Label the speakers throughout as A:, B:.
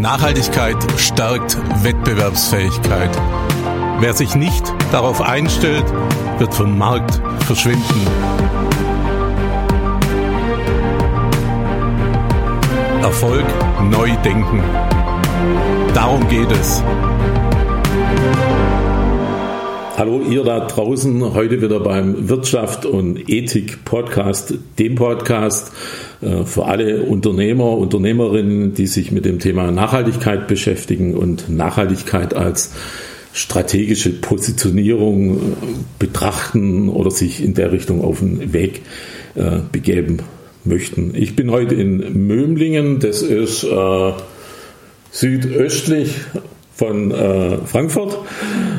A: Nachhaltigkeit stärkt Wettbewerbsfähigkeit. Wer sich nicht darauf einstellt, wird vom Markt verschwinden. Erfolg neu denken. Darum geht es.
B: Hallo ihr da draußen, heute wieder beim Wirtschaft und Ethik Podcast, dem Podcast für alle Unternehmer, Unternehmerinnen, die sich mit dem Thema Nachhaltigkeit beschäftigen und Nachhaltigkeit als strategische Positionierung äh, betrachten oder sich in der Richtung auf den Weg äh, begeben möchten. Ich bin heute in Mömlingen, das ist äh, südöstlich von äh, Frankfurt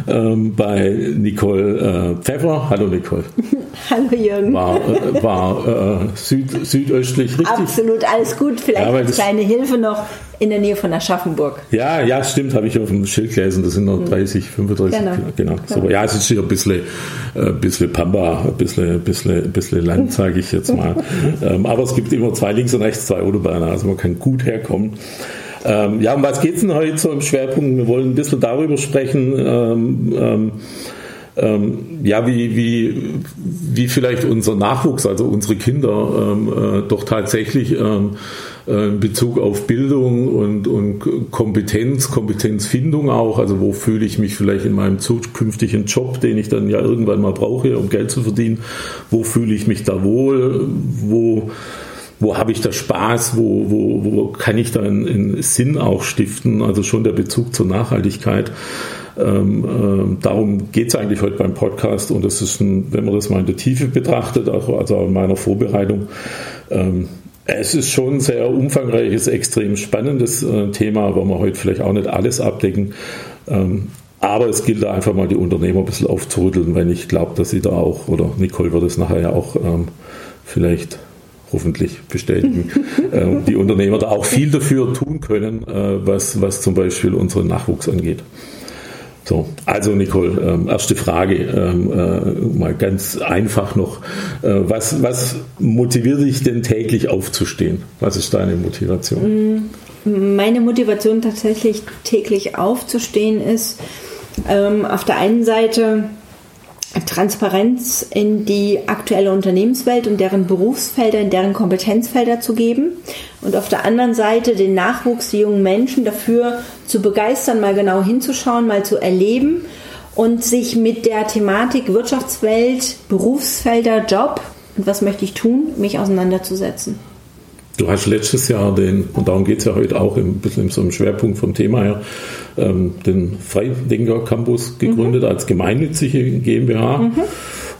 B: ähm, bei Nicole äh, Pfeffer. Hallo Nicole.
C: Hallo Jürgen.
B: War, äh, war äh, süd, südöstlich richtig?
C: Absolut, alles gut. Vielleicht ja, als kleine Hilfe noch in der Nähe von Aschaffenburg.
B: Ja, ja, stimmt, habe ich auf dem Schild gelesen. Das sind noch 30, hm. 35 genau. genau. So, ja, es ist hier ein bisschen, äh, bisschen Pampa, ein bisschen, bisschen, bisschen Land, sage ich jetzt mal. ähm, aber es gibt immer zwei links und rechts, zwei Autobahnen, also man kann gut herkommen. Ähm, ja, um was geht es denn heute so im Schwerpunkt? Wir wollen ein bisschen darüber sprechen, ähm, ähm, ähm, ja, wie, wie, wie vielleicht unser Nachwuchs, also unsere Kinder, ähm, äh, doch tatsächlich ähm, äh, in Bezug auf Bildung und, und Kompetenz, Kompetenzfindung auch, also wo fühle ich mich vielleicht in meinem zukünftigen Job, den ich dann ja irgendwann mal brauche, um Geld zu verdienen, wo fühle ich mich da wohl, wo wo habe ich da Spaß, wo, wo, wo kann ich da einen, Sinn auch stiften, also schon der Bezug zur Nachhaltigkeit. Ähm, ähm, darum geht es eigentlich heute beim Podcast und das ist, ein, wenn man das mal in der Tiefe betrachtet, auch, also in meiner Vorbereitung, ähm, es ist schon ein sehr umfangreiches, extrem spannendes äh, Thema, wo wir heute vielleicht auch nicht alles abdecken. Ähm, aber es gilt da einfach mal die Unternehmer ein bisschen aufzurütteln, weil ich glaube, dass sie da auch, oder Nicole wird es nachher ja auch ähm, vielleicht hoffentlich bestätigen, äh, die Unternehmer da auch viel dafür tun können, äh, was, was zum Beispiel unseren Nachwuchs angeht. So, also Nicole, ähm, erste Frage, ähm, äh, mal ganz einfach noch. Äh, was, was motiviert dich denn täglich aufzustehen? Was ist deine Motivation?
C: Mm, meine Motivation tatsächlich täglich aufzustehen ist ähm, auf der einen Seite Transparenz in die aktuelle Unternehmenswelt und deren Berufsfelder, in deren Kompetenzfelder zu geben und auf der anderen Seite den Nachwuchs, die jungen Menschen dafür zu begeistern, mal genau hinzuschauen, mal zu erleben und sich mit der Thematik Wirtschaftswelt, Berufsfelder, Job und was möchte ich tun, mich auseinanderzusetzen.
B: Du hast letztes Jahr den, und darum geht es ja heute auch ein bisschen in so einem Schwerpunkt vom Thema her, ähm, den Freidenker Campus gegründet mhm. als gemeinnützige GmbH. Mhm.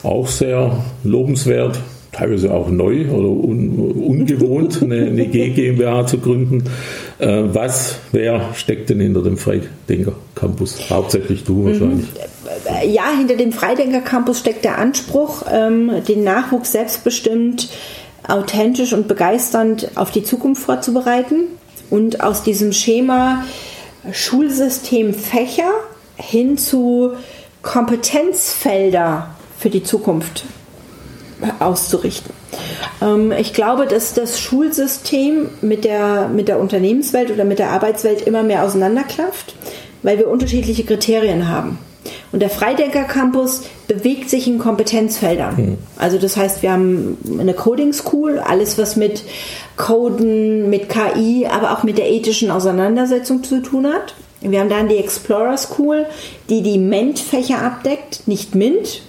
B: Auch sehr lobenswert, teilweise auch neu oder un, ungewohnt, eine, eine GmbH zu gründen. Äh, was, wer steckt denn hinter dem Freidenker Campus? Hauptsächlich du wahrscheinlich.
C: Mhm. Ja, hinter dem Freidenker Campus steckt der Anspruch, ähm, den Nachwuchs selbstbestimmt authentisch und begeisternd auf die Zukunft vorzubereiten und aus diesem Schema Schulsystem Fächer hin zu Kompetenzfelder für die Zukunft auszurichten. Ähm, ich glaube, dass das Schulsystem mit der, mit der Unternehmenswelt oder mit der Arbeitswelt immer mehr auseinanderklafft, weil wir unterschiedliche Kriterien haben. Und der Freidenker Campus bewegt sich in Kompetenzfeldern. Mhm. Also das heißt, wir haben eine Coding School, alles was mit Coden, mit KI, aber auch mit der ethischen Auseinandersetzung zu tun hat. Wir haben dann die Explorer School, die die MENT-Fächer abdeckt, nicht MINT,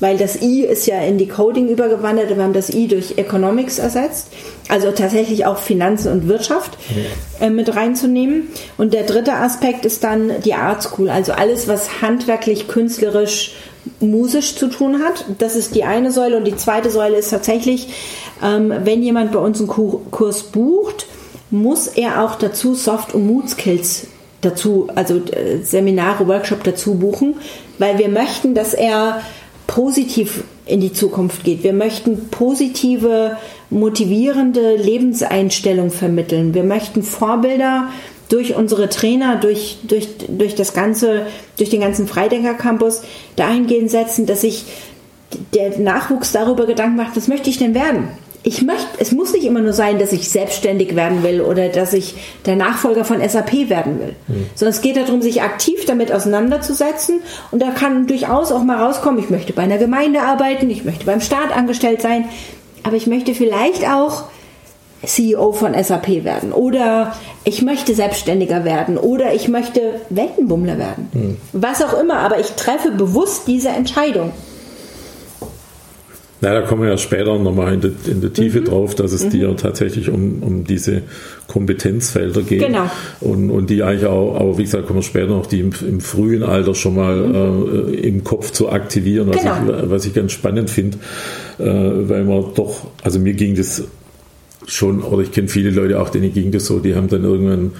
C: weil das I ist ja in die Coding übergewandert, wir haben das I durch Economics ersetzt, also tatsächlich auch Finanzen und Wirtschaft äh, mit reinzunehmen. Und der dritte Aspekt ist dann die Art School, also alles, was handwerklich, künstlerisch, musisch zu tun hat. Das ist die eine Säule und die zweite Säule ist tatsächlich, ähm, wenn jemand bei uns einen Kurs bucht, muss er auch dazu Soft- und Mood-Skills dazu, also äh, Seminare, Workshop dazu buchen, weil wir möchten, dass er positiv in die Zukunft geht. Wir möchten positive, motivierende Lebenseinstellung vermitteln. Wir möchten Vorbilder durch unsere Trainer, durch, durch, durch das ganze, durch den ganzen Freidenker Campus dahingehend setzen, dass sich der Nachwuchs darüber Gedanken macht, was möchte ich denn werden? Ich möchte, es muss nicht immer nur sein, dass ich selbstständig werden will oder dass ich der Nachfolger von SAP werden will, mhm. sondern es geht darum, sich aktiv damit auseinanderzusetzen und da kann durchaus auch mal rauskommen, ich möchte bei einer Gemeinde arbeiten, ich möchte beim Staat angestellt sein, aber ich möchte vielleicht auch CEO von SAP werden oder ich möchte selbstständiger werden oder ich möchte Weltenbummler werden. Mhm. Was auch immer, aber ich treffe bewusst diese Entscheidung.
B: Na, da kommen wir ja später nochmal in, in der Tiefe mhm. drauf, dass es mhm. dir tatsächlich um, um diese Kompetenzfelder geht. Genau. Und, und die eigentlich auch, aber wie gesagt, kommen wir später noch, die im, im frühen Alter schon mal mhm. äh, im Kopf zu aktivieren, was, genau. ich, was ich ganz spannend finde, äh, weil man doch, also mir ging das schon, oder ich kenne viele Leute auch, denen ging das so, die haben dann irgendwann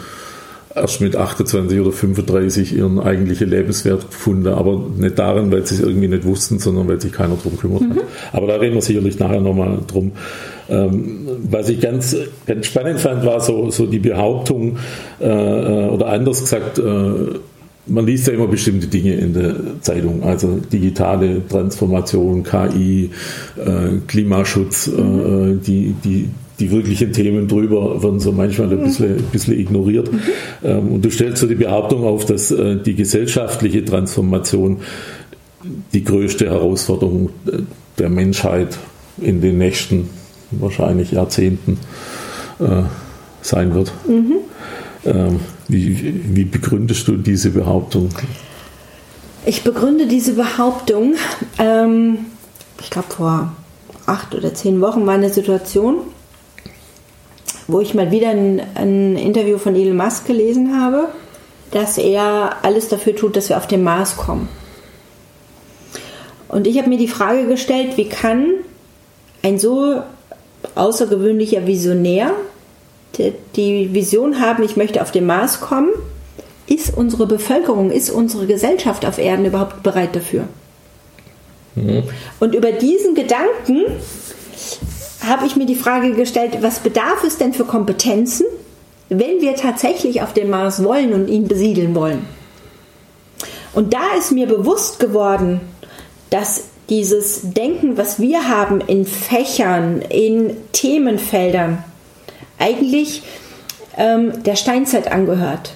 B: erst mit 28 oder 35 ihren eigentlichen Lebenswert gefunden, aber nicht darin, weil sie es irgendwie nicht wussten, sondern weil sich keiner drum kümmert mhm. hat. Aber da reden wir sicherlich nachher nochmal drum. Ähm, was ich ganz, ganz spannend fand, war so, so die Behauptung, äh, äh oder anders gesagt, äh, man liest ja immer bestimmte Dinge in der Zeitung, also digitale Transformation, KI, äh, Klimaschutz, äh, mhm. äh, die, die, die wirklichen Themen drüber werden so manchmal ein bisschen, ein bisschen ignoriert. Mhm. Und du stellst so die Behauptung auf, dass äh, die gesellschaftliche Transformation die größte Herausforderung äh, der Menschheit in den nächsten wahrscheinlich Jahrzehnten äh, sein wird. Mhm. Ähm, wie, wie begründest du diese Behauptung?
C: Ich begründe diese Behauptung, ähm, ich glaube vor acht oder zehn Wochen war eine Situation, wo ich mal wieder ein, ein Interview von Elon Musk gelesen habe, dass er alles dafür tut, dass wir auf den Mars kommen. Und ich habe mir die Frage gestellt, wie kann ein so außergewöhnlicher Visionär die Vision haben, ich möchte auf den Mars kommen, ist unsere Bevölkerung, ist unsere Gesellschaft auf Erden überhaupt bereit dafür? Mhm. Und über diesen Gedanken habe ich mir die Frage gestellt, was bedarf es denn für Kompetenzen, wenn wir tatsächlich auf den Mars wollen und ihn besiedeln wollen? Und da ist mir bewusst geworden, dass dieses Denken, was wir haben in Fächern, in Themenfeldern, eigentlich ähm, der Steinzeit angehört.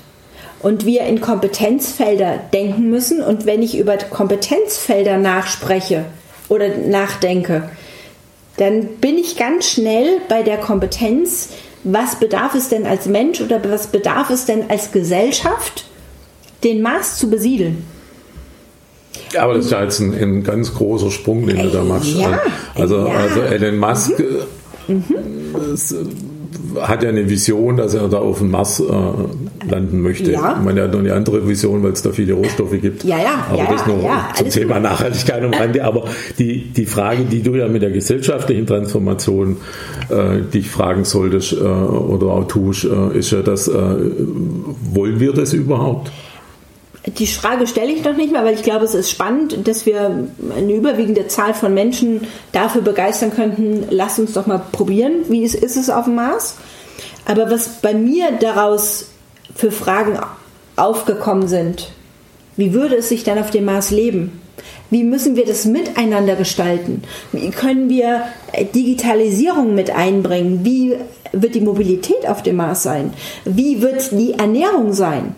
C: Und wir in Kompetenzfelder denken müssen. Und wenn ich über Kompetenzfelder nachspreche oder nachdenke, dann bin ich ganz schnell bei der Kompetenz, was bedarf es denn als Mensch oder was bedarf es denn als Gesellschaft, den Mars zu besiedeln.
B: Aber das ist ja jetzt ein, ein ganz großer Sprung, den du da machst. Ja, also, ja. also Elon Musk mhm. mhm. ist, hat ja eine Vision, dass er da auf dem Mars äh, landen möchte. Ja. Ich meine, er hat noch eine andere Vision, weil es da viele Rohstoffe gibt.
C: Ja, ja.
B: Aber
C: ja,
B: das nur ja, zum Thema gut. Nachhaltigkeit am Rande. Aber die, die Frage, die du ja mit der gesellschaftlichen Transformation äh, dich fragen solltest äh, oder auch tust, äh, ist ja das, äh, wollen wir das überhaupt?
C: Die Frage stelle ich noch nicht mehr, weil ich glaube, es ist spannend, dass wir eine überwiegende Zahl von Menschen dafür begeistern könnten, lass uns doch mal probieren, wie ist, ist es auf dem Mars. Aber was bei mir daraus für Fragen aufgekommen sind, wie würde es sich dann auf dem Mars leben? Wie müssen wir das miteinander gestalten? Wie können wir Digitalisierung mit einbringen? Wie wird die Mobilität auf dem Mars sein? Wie wird die Ernährung sein?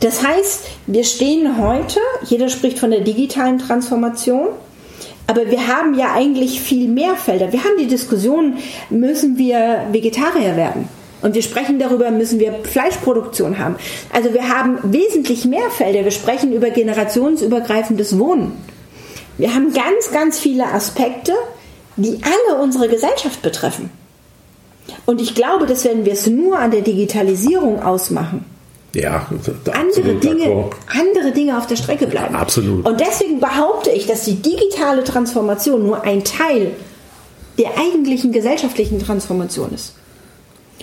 C: Das heißt, wir stehen heute, jeder spricht von der digitalen Transformation, aber wir haben ja eigentlich viel mehr Felder. Wir haben die Diskussion, müssen wir Vegetarier werden? Und wir sprechen darüber, müssen wir Fleischproduktion haben. Also wir haben wesentlich mehr Felder. Wir sprechen über generationsübergreifendes Wohnen. Wir haben ganz, ganz viele Aspekte, die alle unsere Gesellschaft betreffen. Und ich glaube, dass wenn wir es nur an der Digitalisierung ausmachen,
B: ja,
C: andere Dinge, andere Dinge auf der Strecke bleiben.
B: Absolut.
C: Und deswegen behaupte ich, dass die digitale Transformation nur ein Teil der eigentlichen gesellschaftlichen Transformation ist.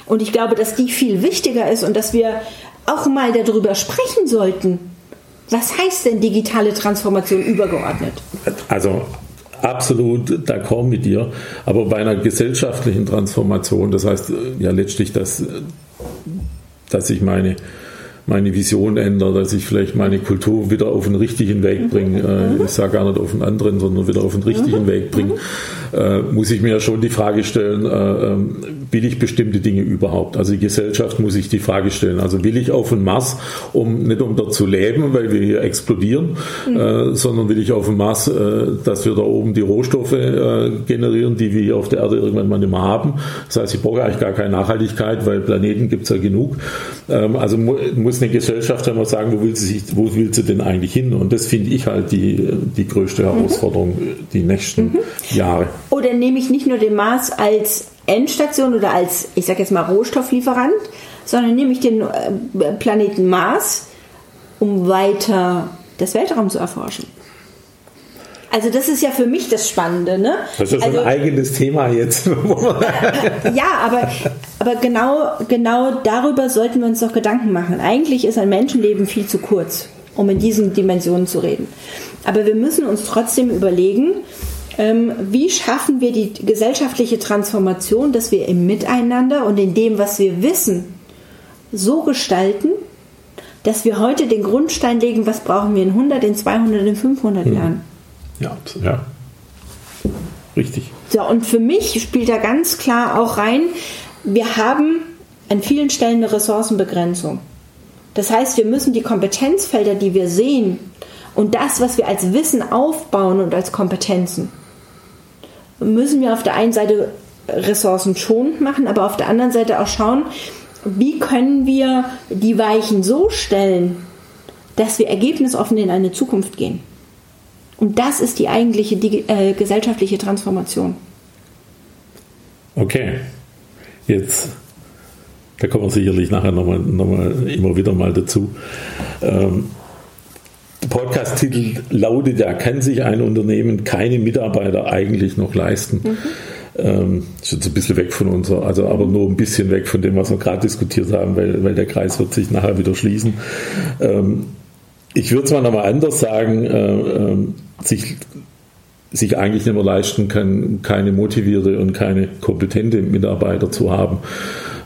C: Und ich glaube, dass die viel wichtiger ist und dass wir auch mal darüber sprechen sollten. Was heißt denn digitale Transformation übergeordnet?
B: Also absolut d'accord mit dir, aber bei einer gesellschaftlichen Transformation, das heißt ja letztlich, dass, dass ich meine meine Vision ändere, dass ich vielleicht meine Kultur wieder auf den richtigen Weg mhm. bringe. Äh, mhm. Ich sage gar nicht auf den anderen, sondern wieder auf den richtigen mhm. Weg bringe. Mhm. Äh, muss ich mir ja schon die Frage stellen, äh, ähm, will ich bestimmte Dinge überhaupt? Also die Gesellschaft muss sich die Frage stellen. Also will ich auf den Mars, um nicht um dort zu leben, weil wir hier explodieren, mhm. sondern will ich auf den Mars, dass wir da oben die Rohstoffe generieren, die wir hier auf der Erde irgendwann mal nicht mehr haben. Das heißt, ich brauche eigentlich gar keine Nachhaltigkeit, weil Planeten gibt es ja genug. Ähm, also muss eine Gesellschaft einmal sagen, wo will, sie sich, wo will sie denn eigentlich hin? Und das finde ich halt die, die größte Herausforderung mhm. die nächsten mhm. Jahre.
C: Oder nehme ich nicht nur den Mars als Endstation oder als, ich sage jetzt mal, Rohstofflieferant, sondern nehme ich den äh, Planeten Mars, um weiter das Weltraum zu erforschen. Also das ist ja für mich das Spannende. Ne?
B: Das ist
C: also,
B: ein eigenes Thema jetzt.
C: ja, aber, aber genau, genau darüber sollten wir uns doch Gedanken machen. Eigentlich ist ein Menschenleben viel zu kurz, um in diesen Dimensionen zu reden. Aber wir müssen uns trotzdem überlegen, ähm, wie schaffen wir die gesellschaftliche Transformation, dass wir im Miteinander und in dem, was wir wissen, so gestalten, dass wir heute den Grundstein legen, was brauchen wir in 100, in 200, in 500 hm. Jahren.
B: Ja, ja. Richtig.
C: So, und für mich spielt da ganz klar auch rein, wir haben an vielen Stellen eine Ressourcenbegrenzung. Das heißt, wir müssen die Kompetenzfelder, die wir sehen, und das, was wir als Wissen aufbauen und als Kompetenzen, müssen wir auf der einen Seite Ressourcen schonend machen, aber auf der anderen Seite auch schauen, wie können wir die Weichen so stellen, dass wir ergebnisoffen in eine Zukunft gehen. Und das ist die eigentliche die, äh, gesellschaftliche Transformation.
B: Okay, jetzt, da kommen wir sicherlich nachher nochmal noch mal, immer wieder mal dazu. Ähm, der Podcast-Titel lautet ja, kann sich ein Unternehmen keine Mitarbeiter eigentlich noch leisten? Mhm. Ähm, ist jetzt ein bisschen weg von unser, also aber nur ein bisschen weg von dem, was wir gerade diskutiert haben, weil, weil der Kreis wird sich nachher wieder schließen. Ähm, ich würde es mal nochmal anders sagen, äh, äh, sich, sich eigentlich nicht mehr leisten kann, keine motivierte und keine kompetente Mitarbeiter zu haben.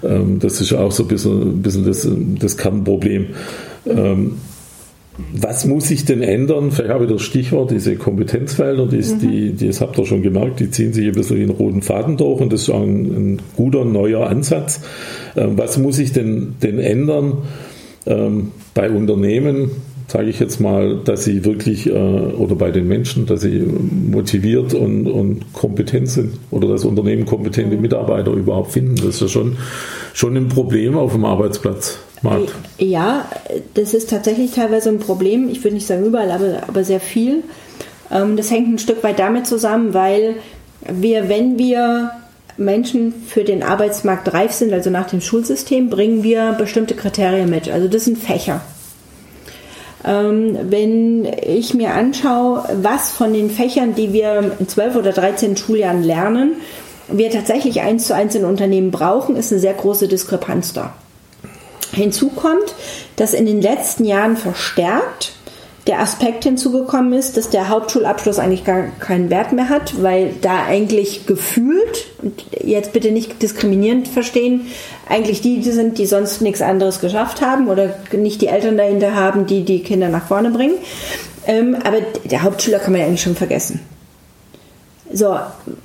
B: Ähm, das ist auch so ein bisschen, ein bisschen das, das Kernproblem. Ähm, was muss sich denn ändern? Vielleicht habe ich das Stichwort, diese Kompetenzfelder, die, mhm. die, die, das habt ihr schon gemerkt, die ziehen sich ein bisschen in den roten Faden durch und das ist auch ein, ein guter neuer Ansatz. Ähm, was muss sich denn, denn ändern ähm, bei Unternehmen, sage ich jetzt mal, dass sie wirklich, äh, oder bei den Menschen, dass sie motiviert und, und kompetent sind oder das Unternehmen kompetente mhm. Mitarbeiter überhaupt finden. Das ist ja schon, schon ein Problem auf dem Arbeitsplatz. Markt.
C: Ja, das ist tatsächlich teilweise ein Problem. Ich würde nicht sagen überall, aber, aber sehr viel. Ähm, das hängt ein Stück weit damit zusammen, weil wir, wenn wir Menschen für den Arbeitsmarkt reif sind, also nach dem Schulsystem, bringen wir bestimmte Kriterien mit. Also das sind Fächer. Ähm, wenn ich mir anschaue, was von den Fächern, die wir in 12 oder 13 Schuljahren lernen, wir tatsächlich eins zu eins in Unternehmen brauchen, ist eine sehr große Diskrepanz da. Hinzu kommt, dass in den letzten Jahren verstärkt der Aspekt hinzugekommen ist, dass der Hauptschulabschluss eigentlich gar keinen Wert mehr hat, weil da eigentlich gefühlt, und jetzt bitte nicht diskriminierend verstehen, eigentlich die, sind, die sonst nichts anderes geschafft haben oder nicht die Eltern dahinter haben, die die Kinder nach vorne bringen. Ähm, aber der Hauptschüler kann man ja eigentlich schon vergessen. So,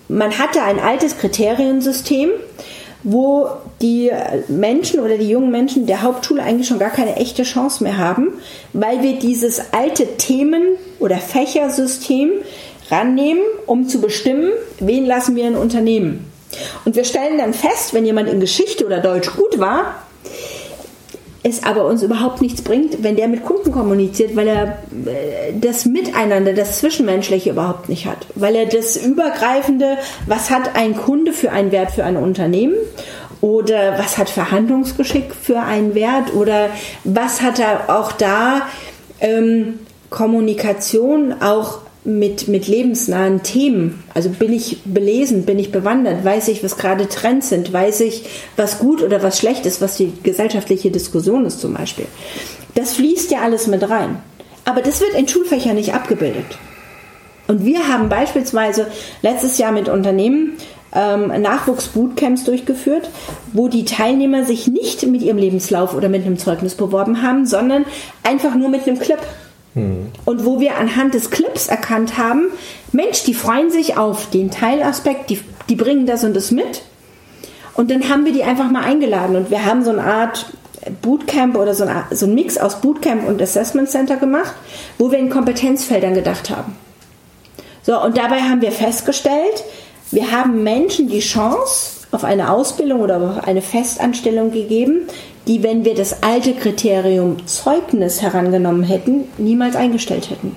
C: man hatte ein altes Kriteriensystem, wo die Menschen oder die jungen Menschen der Hauptschule eigentlich schon gar keine echte Chance mehr haben, weil wir dieses alte Themen- oder Fächersystem rannehmen, um zu bestimmen, wen lassen wir in Unternehmen. Und wir stellen dann fest, wenn jemand in Geschichte oder Deutsch gut war, es aber uns überhaupt nichts bringt, wenn der mit Kunden kommuniziert, weil er äh, das Miteinander, das Zwischenmenschliche überhaupt nicht hat. Weil er das Übergreifende, was hat ein Kunde für einen Wert für ein Unternehmen oder was hat Verhandlungsgeschick für einen Wert oder was hat er auch da ähm, Kommunikation auch mit, mit lebensnahen Themen. Also bin ich belesen, bin ich bewandert, weiß ich, was gerade Trends sind, weiß ich, was gut oder was schlecht ist, was die gesellschaftliche Diskussion ist zum Beispiel. Das fließt ja alles mit rein. Aber das wird in Schulfächern nicht abgebildet. Und wir haben beispielsweise letztes Jahr mit Unternehmen ähm, Nachwuchsbootcamps durchgeführt, wo die Teilnehmer sich nicht mit ihrem Lebenslauf oder mit einem Zeugnis beworben haben, sondern einfach nur mit einem Clip. Hm. Und wo wir anhand des Clips erkannt haben, Mensch, die freuen sich auf den Teilaspekt, die, die bringen das und das mit. Und dann haben wir die einfach mal eingeladen und wir haben so eine Art Bootcamp oder so, eine, so ein Mix aus Bootcamp und Assessment Center gemacht, wo wir in Kompetenzfeldern gedacht haben. So, und dabei haben wir festgestellt, wir haben Menschen die Chance auf eine Ausbildung oder auf eine Festanstellung gegeben, die, wenn wir das alte Kriterium Zeugnis herangenommen hätten, niemals eingestellt hätten.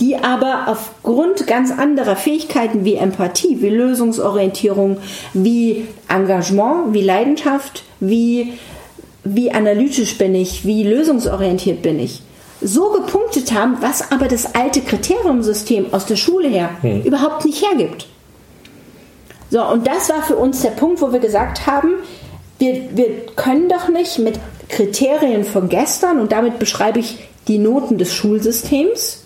C: Die aber aufgrund ganz anderer Fähigkeiten wie Empathie, wie Lösungsorientierung, wie Engagement, wie Leidenschaft, wie, wie analytisch bin ich, wie lösungsorientiert bin ich, so gepunktet haben, was aber das alte Kriteriumsystem aus der Schule her hm. überhaupt nicht hergibt. So, und das war für uns der Punkt, wo wir gesagt haben, wir, wir können doch nicht mit Kriterien von gestern, und damit beschreibe ich die Noten des Schulsystems,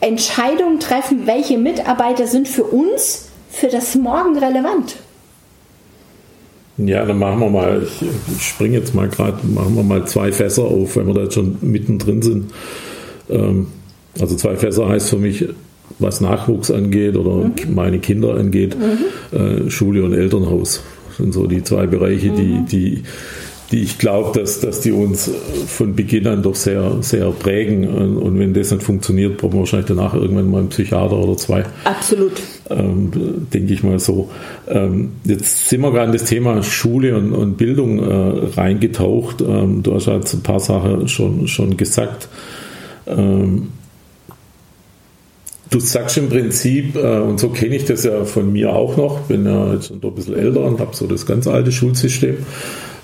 C: Entscheidungen treffen, welche Mitarbeiter sind für uns für das Morgen relevant.
B: Ja, dann machen wir mal, ich, springe jetzt mal gerade, machen wir mal zwei Fässer auf, wenn wir da jetzt schon mittendrin sind. Ähm, also zwei Fässer heißt für mich, was Nachwuchs angeht oder mhm. meine Kinder angeht, mhm. äh, Schule und Elternhaus. Das sind so die zwei Bereiche, mhm. die, die die ich glaube, dass, dass die uns von Beginn an doch sehr, sehr prägen. Und wenn das nicht funktioniert, brauchen wir wahrscheinlich danach irgendwann mal einen Psychiater oder zwei.
C: Absolut.
B: Ähm, denke ich mal so. Ähm, jetzt sind wir gerade in das Thema Schule und, und Bildung äh, reingetaucht. Ähm, du hast jetzt ein paar Sachen schon, schon gesagt. Ähm, Du sagst im Prinzip, äh, und so kenne ich das ja von mir auch noch, bin ja jetzt ein bisschen älter und habe so das ganz alte Schulsystem.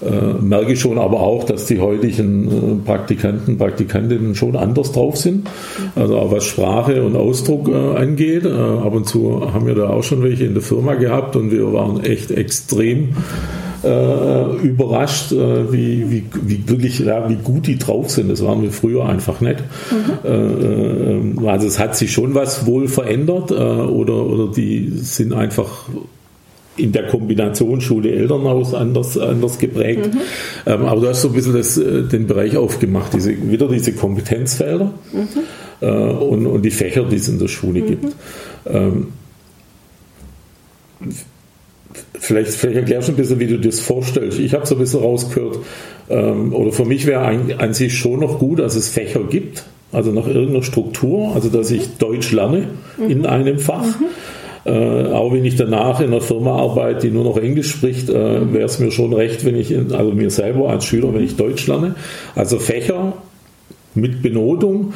B: Äh, merke schon aber auch, dass die heutigen äh, Praktikanten, Praktikantinnen schon anders drauf sind. Also auch was Sprache und Ausdruck angeht. Ab und zu haben wir da auch schon welche in der Firma gehabt und wir waren echt extrem äh, überrascht, äh, wie, wie, wie wirklich, ja, wie gut die drauf sind. Das waren wir früher einfach nicht. Mhm. Äh, also es hat sich schon was wohl verändert äh, oder, oder die sind einfach in der Kombination Schule-Elternhaus anders, anders geprägt. Mhm. Ähm, aber du hast so ein bisschen das, äh, den Bereich aufgemacht, diese, wieder diese Kompetenzfelder mhm. äh, und, und die Fächer, die es in der Schule mhm. gibt. Ähm, vielleicht, vielleicht erklärst du ein bisschen, wie du das vorstellst. Ich habe so ein bisschen rausgehört, ähm, oder für mich wäre an sich schon noch gut, dass es Fächer gibt, also nach irgendeiner Struktur, also dass ich Deutsch lerne in mhm. einem Fach mhm. Äh, auch wenn ich danach in einer Firma arbeite, die nur noch Englisch spricht, äh, wäre es mir schon recht, wenn ich, in, also mir selber als Schüler, wenn ich Deutsch lerne. Also Fächer mit Benotung.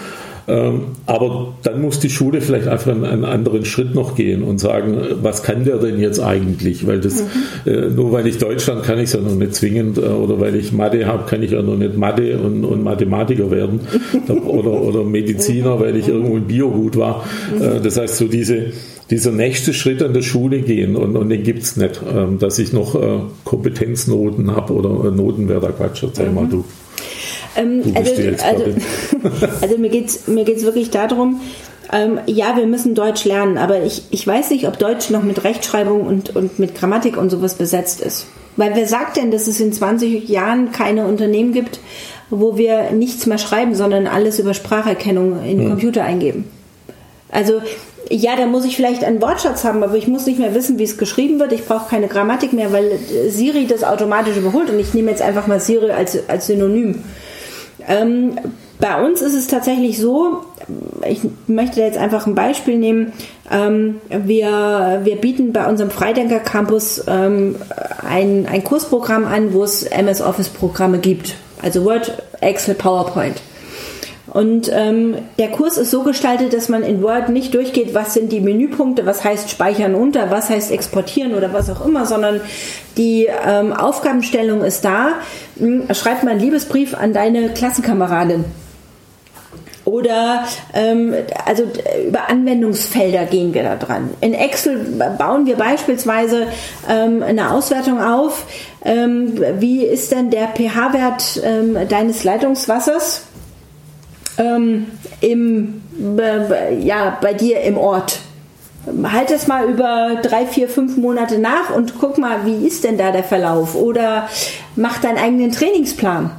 B: Ähm, aber dann muss die Schule vielleicht einfach einen, anderen Schritt noch gehen und sagen, was kann der denn jetzt eigentlich? Weil das, mhm. äh, nur weil ich Deutschland kann ich es ja noch nicht zwingend, äh, oder weil ich Mathe habe, kann ich ja noch nicht Mathe und, und Mathematiker werden oder, oder Mediziner, weil ich irgendwo in Bio gut war. Mhm. Äh, das heißt, so diese, dieser nächste Schritt an der Schule gehen und, und den gibt es nicht, ähm, dass ich noch Kompetenznoten habe oder Noten wäre da Quatsch. Erzähl mhm. mal du.
C: Ähm, also, also, also, mir geht es mir geht's wirklich darum, ähm, ja, wir müssen Deutsch lernen, aber ich, ich weiß nicht, ob Deutsch noch mit Rechtschreibung und, und mit Grammatik und sowas besetzt ist. Weil wer sagt denn, dass es in 20 Jahren keine Unternehmen gibt, wo wir nichts mehr schreiben, sondern alles über Spracherkennung in den hm. Computer eingeben? Also ja, da muss ich vielleicht einen Wortschatz haben, aber ich muss nicht mehr wissen, wie es geschrieben wird. Ich brauche keine Grammatik mehr, weil Siri das automatisch überholt und ich nehme jetzt einfach mal Siri als, als Synonym. Ähm, bei uns ist es tatsächlich so, ich möchte da jetzt einfach ein Beispiel nehmen. Ähm, wir, wir bieten bei unserem Freidenker Campus ähm, ein, ein Kursprogramm an, wo es MS Office Programme gibt. Also Word, Excel, PowerPoint. Und ähm, der Kurs ist so gestaltet, dass man in Word nicht durchgeht, was sind die Menüpunkte, was heißt speichern unter, was heißt exportieren oder was auch immer, sondern die ähm, Aufgabenstellung ist da. Hm, schreib mal einen Liebesbrief an deine Klassenkameradin. Oder ähm, also über Anwendungsfelder gehen wir da dran. In Excel bauen wir beispielsweise ähm, eine Auswertung auf. Ähm, wie ist denn der pH-Wert ähm, deines Leitungswassers? Ähm, im, äh, ja, bei dir im Ort. halt es mal über drei, vier, fünf Monate nach und guck mal, wie ist denn da der Verlauf? Oder mach deinen eigenen Trainingsplan.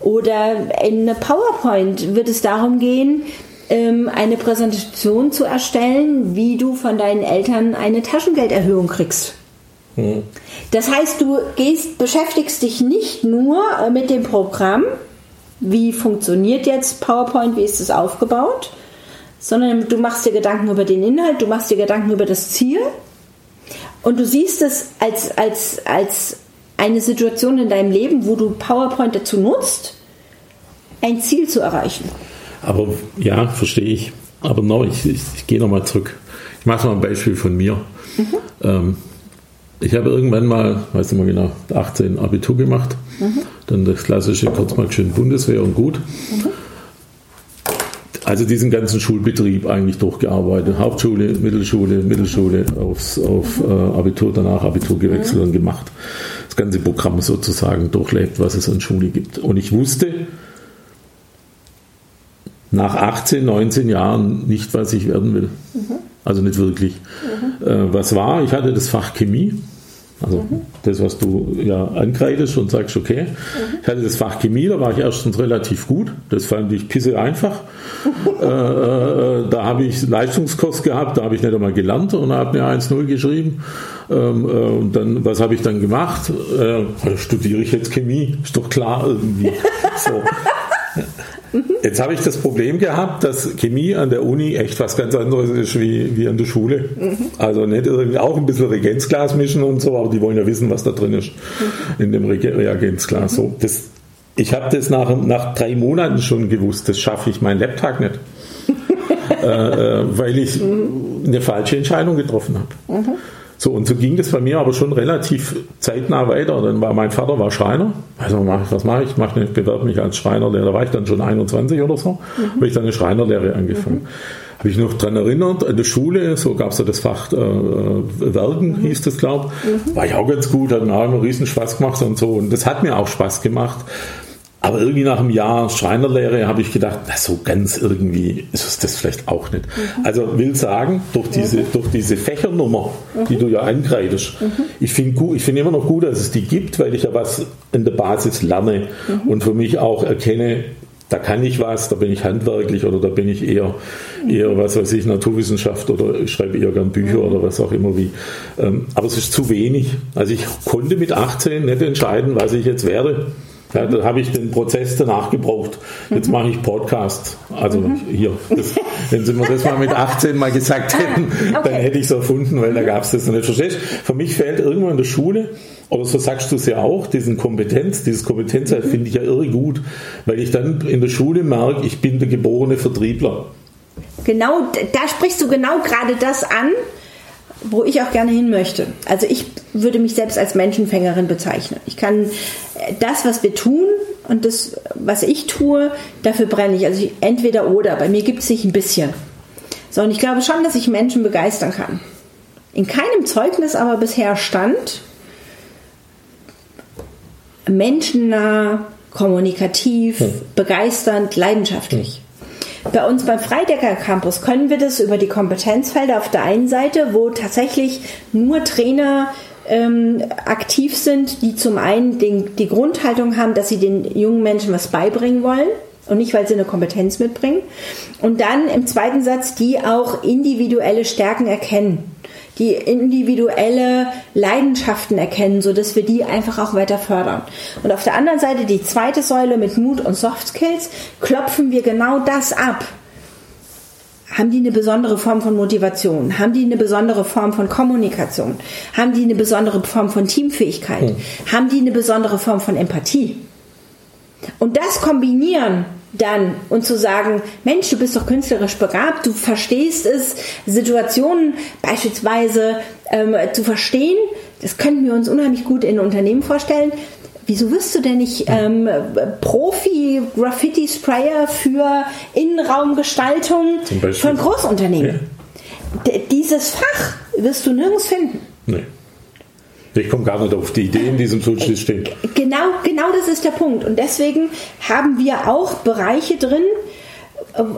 C: Oder in PowerPoint wird es darum gehen, ähm, eine Präsentation zu erstellen, wie du von deinen Eltern eine Taschengelderhöhung kriegst. Hm. Das heißt, du gehst, beschäftigst dich nicht nur äh, mit dem Programm, wie funktioniert jetzt PowerPoint, wie ist es aufgebaut, sondern du machst dir Gedanken über den Inhalt, du machst dir Gedanken über das Ziel und du siehst es als, als, als eine Situation in deinem Leben, wo du PowerPoint dazu nutzt, ein Ziel zu erreichen.
B: Aber ja, verstehe ich. Aber noch, ich, ich, ich gehe nochmal zurück. Ich mache mal ein Beispiel von mir. Mhm. Ähm, ich habe irgendwann mal, weiß nicht mehr genau, 18 Abitur gemacht. Mhm. Dann das klassische kurz mal schön Bundeswehr und gut. Mhm. Also diesen ganzen Schulbetrieb eigentlich durchgearbeitet. Hauptschule, Mittelschule, Mittelschule, aufs, auf äh, Abitur, danach Abitur gewechselt und gemacht. Das ganze Programm sozusagen durchlebt, was es an Schule gibt. Und ich wusste nach 18, 19 Jahren nicht, was ich werden will. Mhm. Also nicht wirklich. Mhm. Äh, was war? Ich hatte das Fach Chemie. Also mhm. das, was du ja ankreidest und sagst, okay, mhm. ich hatte das Fach Chemie, da war ich erstens relativ gut, das fand ich pisse einfach. äh, äh, da habe ich Leistungskurs gehabt, da habe ich nicht einmal gelernt und habe mir 1-0 geschrieben. Ähm, äh, und dann, was habe ich dann gemacht? Äh, studiere ich jetzt Chemie, ist doch klar irgendwie. So. Jetzt habe ich das Problem gehabt, dass Chemie an der Uni echt was ganz anderes ist wie, wie an der Schule. Mhm. Also nicht irgendwie auch ein bisschen Reagenzglas mischen und so, aber die wollen ja wissen, was da drin ist mhm. in dem Reagenzglas. Mhm. So, das, ich habe das nach, nach drei Monaten schon gewusst, das schaffe ich meinen Laptop nicht. äh, äh, weil ich mhm. eine falsche Entscheidung getroffen habe. So, und so ging das bei mir aber schon relativ zeitnah weiter. Dann war mein Vater war Schreiner. Also was mache ich? Ich bewerbe mich als Schreinerlehrer. Da war ich dann schon 21 oder so. Mhm. Habe ich dann eine Schreinerlehre angefangen. Mhm. Habe ich noch daran erinnert, an der Schule, so gab es ja das Fach äh, Werken, mhm. hieß das, glaube ich. Mhm. War ich auch ganz gut, hat mir auch immer riesen Spaß gemacht und so. Und das hat mir auch Spaß gemacht. Aber irgendwie nach einem Jahr Schreinerlehre habe ich gedacht, na, so ganz irgendwie ist es das vielleicht auch nicht. Mhm. Also will sagen, durch diese, mhm. durch diese Fächernummer, mhm. die du ja angreifst, mhm. ich finde ich find immer noch gut, dass es die gibt, weil ich ja was in der Basis lerne mhm. und für mich auch erkenne, da kann ich was, da bin ich handwerklich oder da bin ich eher, eher was weiß ich, Naturwissenschaft oder ich schreibe eher gern Bücher oder was auch immer wie. Ähm, aber es ist zu wenig. Also ich konnte mit 18 nicht entscheiden, was ich jetzt werde. Ja, da habe ich den Prozess danach gebraucht. Jetzt mache ich Podcast. Also mhm. hier, das, wenn Sie mir das mal mit 18 mal gesagt ah, hätten, okay. dann hätte ich es erfunden, weil da gab es das noch nicht. Verstehst Für mich fällt irgendwo in der Schule, aber so sagst du es ja auch, diesen Kompetenz, dieses Kompetenzheit mhm. finde ich ja irre gut, weil ich dann in der Schule merke, ich bin der geborene Vertriebler.
C: Genau, da sprichst du genau gerade das an, wo ich auch gerne hin möchte. Also ich würde mich selbst als Menschenfängerin bezeichnen. Ich kann äh, das, was wir tun und das, was ich tue, dafür brenne ich. Also ich, entweder oder. Bei mir gibt es sich ein bisschen. So, und ich glaube schon, dass ich Menschen begeistern kann. In keinem Zeugnis aber bisher stand, menschennah, kommunikativ, hm. begeisternd, leidenschaftlich. Hm. Bei uns beim Freidecker Campus können wir das über die Kompetenzfelder auf der einen Seite, wo tatsächlich nur Trainer ähm, aktiv sind, die zum einen den, die Grundhaltung haben, dass sie den jungen Menschen was beibringen wollen und nicht, weil sie eine Kompetenz mitbringen. Und dann im zweiten Satz, die auch individuelle Stärken erkennen die individuelle Leidenschaften erkennen, so dass wir die einfach auch weiter fördern. Und auf der anderen Seite die zweite Säule mit Mut und Soft Skills klopfen wir genau das ab. Haben die eine besondere Form von Motivation? Haben die eine besondere Form von Kommunikation? Haben die eine besondere Form von Teamfähigkeit? Hm. Haben die eine besondere Form von Empathie? Und das kombinieren dann und zu sagen, Mensch, du bist doch künstlerisch begabt, du verstehst es, Situationen beispielsweise ähm, zu verstehen, das könnten wir uns unheimlich gut in Unternehmen vorstellen. Wieso wirst du denn nicht ähm, Profi-Graffiti-Sprayer für Innenraumgestaltung von Großunternehmen? Ja. Dieses Fach wirst du nirgends finden. Nee.
B: Ich komme gar nicht auf die Idee in diesem Zustand stehen.
C: Genau, genau das ist der Punkt. Und deswegen haben wir auch Bereiche drin,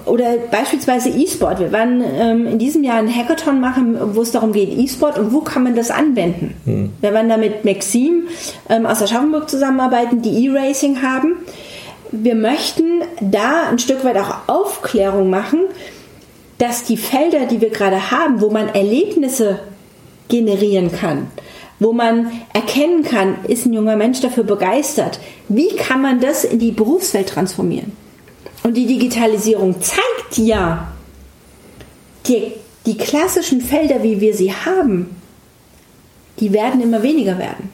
C: oder beispielsweise E-Sport. Wir werden ähm, in diesem Jahr einen Hackathon machen, wo es darum geht, E-Sport und wo kann man das anwenden. Hm. Wir werden da mit Maxim ähm, aus Aschaffenburg zusammenarbeiten, die E-Racing haben. Wir möchten da ein Stück weit auch Aufklärung machen, dass die Felder, die wir gerade haben, wo man Erlebnisse generieren kann, wo man erkennen kann, ist ein junger Mensch dafür begeistert, wie kann man das in die Berufswelt transformieren? Und die Digitalisierung zeigt ja, die, die klassischen Felder, wie wir sie haben, die werden immer weniger werden.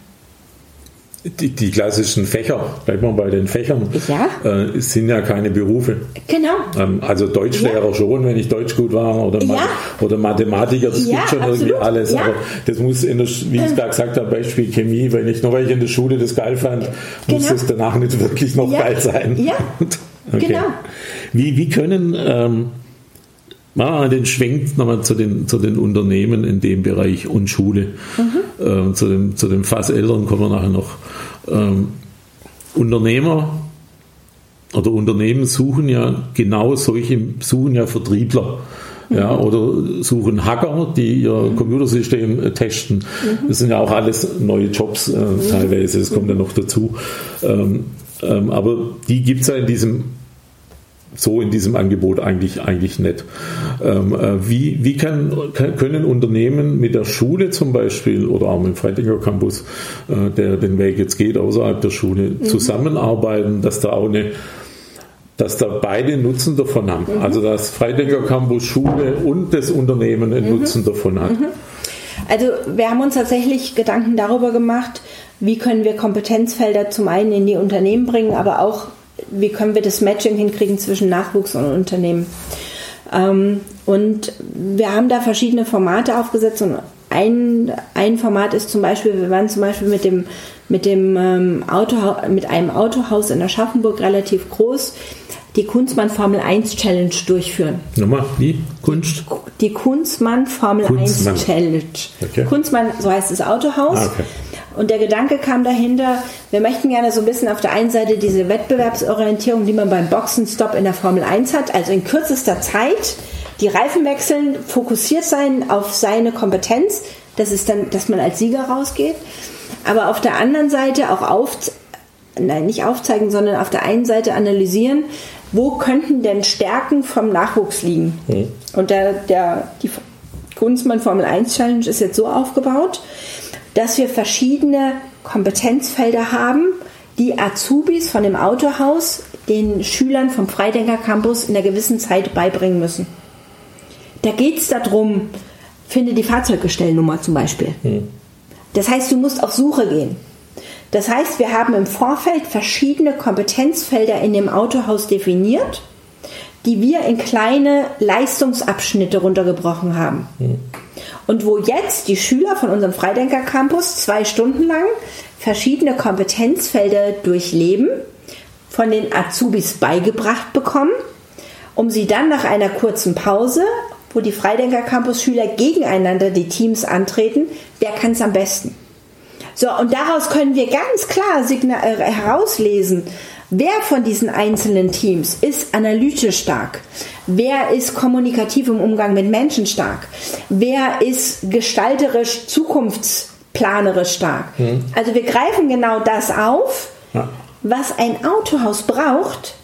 B: Die, die, klassischen Fächer, bleibt man bei den Fächern, ja. äh, sind ja keine Berufe.
C: Genau.
B: Ähm, also Deutschlehrer ja. schon, wenn ich Deutsch gut war, oder, ja. oder Mathematiker, das gibt schon absolut. irgendwie alles. Aber das muss, in der, wie ich da gesagt habe, Beispiel Chemie, wenn ich nur weil ich in der Schule das geil fand, genau. muss es danach nicht wirklich noch geil sein.
C: Ja, okay. genau.
B: Wie, wie können... Ähm, Machen wir den Schwenk nochmal zu den, zu den Unternehmen in dem Bereich und Schule. Mhm. Ähm, zu, dem, zu dem Fass Eltern kommen wir nachher noch. Ähm, Unternehmer oder Unternehmen suchen ja genau solche, suchen ja Vertriebler. Mhm. Ja, oder suchen Hacker, die ihr mhm. Computersystem äh, testen. Mhm. Das sind ja auch alles neue Jobs äh, mhm. teilweise, das kommt ja noch dazu. Ähm, ähm, aber die gibt es ja in diesem so in diesem Angebot eigentlich, eigentlich nicht. Ähm, äh, wie wie kann, können Unternehmen mit der Schule zum Beispiel oder auch mit dem Freitinger Campus, äh, der den Weg jetzt geht außerhalb der Schule, mhm. zusammenarbeiten, dass da auch eine dass da beide Nutzen davon haben. Mhm. Also dass Freidenker Campus Schule und das Unternehmen einen mhm. Nutzen davon hat. Mhm.
C: Also wir haben uns tatsächlich Gedanken darüber gemacht, wie können wir Kompetenzfelder zum einen in die Unternehmen bringen, aber auch wie können wir das Matching hinkriegen zwischen Nachwuchs und Unternehmen. Ähm, und wir haben da verschiedene Formate aufgesetzt und ein, ein Format ist zum Beispiel, wir waren zum Beispiel mit dem, mit dem ähm, Autohaus, mit einem Autohaus in Aschaffenburg relativ groß, die Kunstmann Formel 1 Challenge durchführen.
B: Nochmal, wie? Kunst?
C: Die Kunstmann Formel Kunstmann. 1 Challenge. Okay. Kunstmann, so heißt das Autohaus. Ah, okay. Und der Gedanke kam dahinter, wir möchten gerne so ein bisschen auf der einen Seite diese Wettbewerbsorientierung, die man beim Boxenstopp in der Formel 1 hat, also in kürzester Zeit die Reifen wechseln, fokussiert sein auf seine Kompetenz, das ist dann, dass man als Sieger rausgeht. Aber auf der anderen Seite auch auf, nein, nicht aufzeigen, sondern auf der einen Seite analysieren, wo könnten denn Stärken vom Nachwuchs liegen? Mhm. Und der, der, die Kunstmann Formel 1 Challenge ist jetzt so aufgebaut, dass wir verschiedene Kompetenzfelder haben, die Azubis von dem Autohaus den Schülern vom Freidenker Campus in einer gewissen Zeit beibringen müssen. Da geht es darum, finde die Fahrzeuggestellnummer zum Beispiel. Hm. Das heißt, du musst auf Suche gehen. Das heißt, wir haben im Vorfeld verschiedene Kompetenzfelder in dem Autohaus definiert, die wir in kleine Leistungsabschnitte runtergebrochen haben. Hm. Und wo jetzt die Schüler von unserem Freidenker Campus zwei Stunden lang verschiedene Kompetenzfelder durchleben, von den Azubis beigebracht bekommen, um sie dann nach einer kurzen Pause, wo die Freidenker Campus Schüler gegeneinander die Teams antreten, wer kann es am besten? So, und daraus können wir ganz klar äh, herauslesen, Wer von diesen einzelnen Teams ist analytisch stark? Wer ist kommunikativ im Umgang mit Menschen stark? Wer ist gestalterisch, zukunftsplanerisch stark? Mhm. Also wir greifen genau das auf, ja. was ein Autohaus braucht,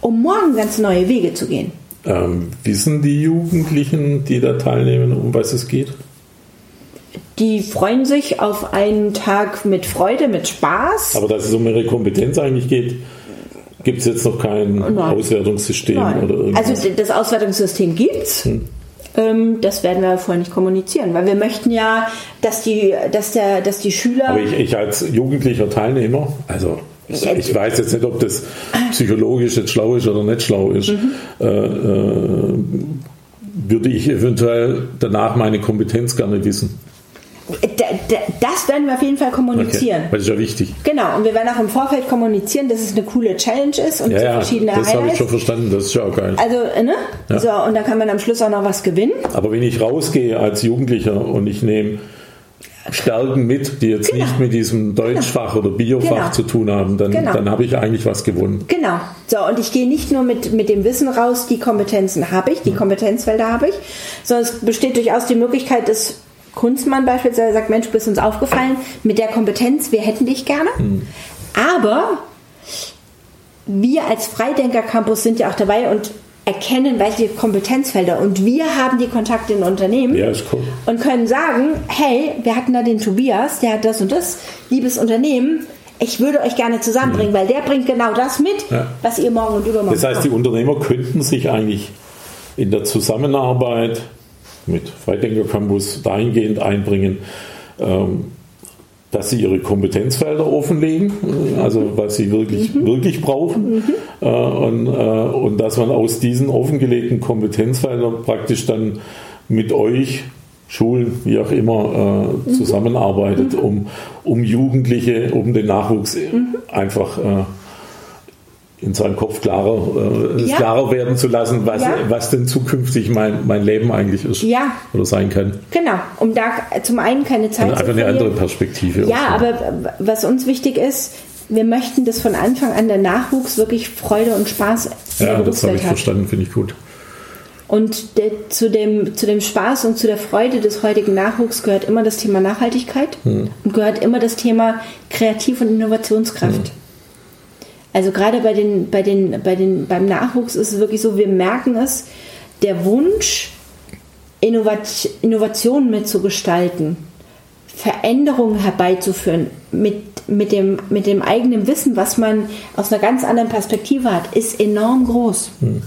C: um morgen ganz neue Wege zu gehen.
B: Ähm, wissen die Jugendlichen, die da teilnehmen, um was es geht?
C: Die freuen sich auf einen Tag mit Freude, mit Spaß.
B: Aber dass es um ihre Kompetenz eigentlich geht, Gibt es jetzt noch kein Nein. Auswertungssystem Nein. oder irgendwas?
C: Also das Auswertungssystem gibt es. Hm. Ähm, das werden wir vorher nicht kommunizieren, weil wir möchten ja, dass die, dass der, dass die Schüler.
B: Aber ich, ich als jugendlicher Teilnehmer, also ich, ich, weiß jetzt nicht, ob das psychologisch jetzt schlau ist oder nicht schlau ist, mhm. äh, äh, würde ich eventuell danach meine Kompetenz gerne wissen.
C: Das werden wir auf jeden Fall kommunizieren.
B: Okay, das ist ja wichtig.
C: Genau, und wir werden auch im Vorfeld kommunizieren, dass es eine coole Challenge ist und
B: ja, ja, verschiedene das habe ich schon verstanden, das ist ja auch geil.
C: Also, ne? Ja. So, und dann kann man am Schluss auch noch was gewinnen.
B: Aber wenn ich rausgehe als Jugendlicher und ich nehme Stärken mit, die jetzt genau. nicht mit diesem Deutschfach genau. oder Biofach genau. zu tun haben, dann, genau. dann habe ich eigentlich was gewonnen.
C: Genau. So, und ich gehe nicht nur mit, mit dem Wissen raus, die Kompetenzen habe ich, die mhm. Kompetenzfelder habe ich, sondern es besteht durchaus die Möglichkeit, dass Kunstmann beispielsweise sagt, Mensch, du bist uns aufgefallen mit der Kompetenz, wir hätten dich gerne. Mhm. Aber wir als Freidenker Campus sind ja auch dabei und erkennen, welche Kompetenzfelder und wir haben die Kontakte in Unternehmen
B: ja, cool.
C: und können sagen, hey, wir hatten da den Tobias, der hat das und das, liebes Unternehmen, ich würde euch gerne zusammenbringen, ja. weil der bringt genau das mit, ja. was ihr morgen und übermorgen
B: Das heißt, die Unternehmer könnten sich eigentlich in der Zusammenarbeit mit Freidenker Campus dahingehend einbringen, ähm, dass sie ihre Kompetenzfelder offenlegen, also was sie wirklich, mhm. wirklich brauchen. Mhm. Äh, und, äh, und dass man aus diesen offengelegten Kompetenzfeldern praktisch dann mit euch Schulen, wie auch immer, äh, mhm. zusammenarbeitet, mhm. um, um Jugendliche, um den Nachwuchs mhm. einfach äh, in seinem Kopf klarer, äh, ja. klarer werden zu lassen, was, ja. was denn zukünftig mein, mein Leben eigentlich ist
C: ja.
B: oder sein kann.
C: Genau, um da zum einen keine Zeit
B: zu Einfach eine andere Perspektive.
C: Ja, aber was uns wichtig ist, wir möchten, dass von Anfang an der Nachwuchs wirklich Freude und Spaß
B: Ja, das habe ich hat. verstanden, finde ich gut.
C: Und de, zu, dem, zu dem Spaß und zu der Freude des heutigen Nachwuchs gehört immer das Thema Nachhaltigkeit hm. und gehört immer das Thema Kreativ- und Innovationskraft. Hm. Also gerade bei den, bei den, bei den, beim Nachwuchs ist es wirklich so, wir merken es, der Wunsch, Innovationen mitzugestalten, Veränderungen herbeizuführen mit, mit, dem, mit dem eigenen Wissen, was man aus einer ganz anderen Perspektive hat, ist enorm groß. Hm.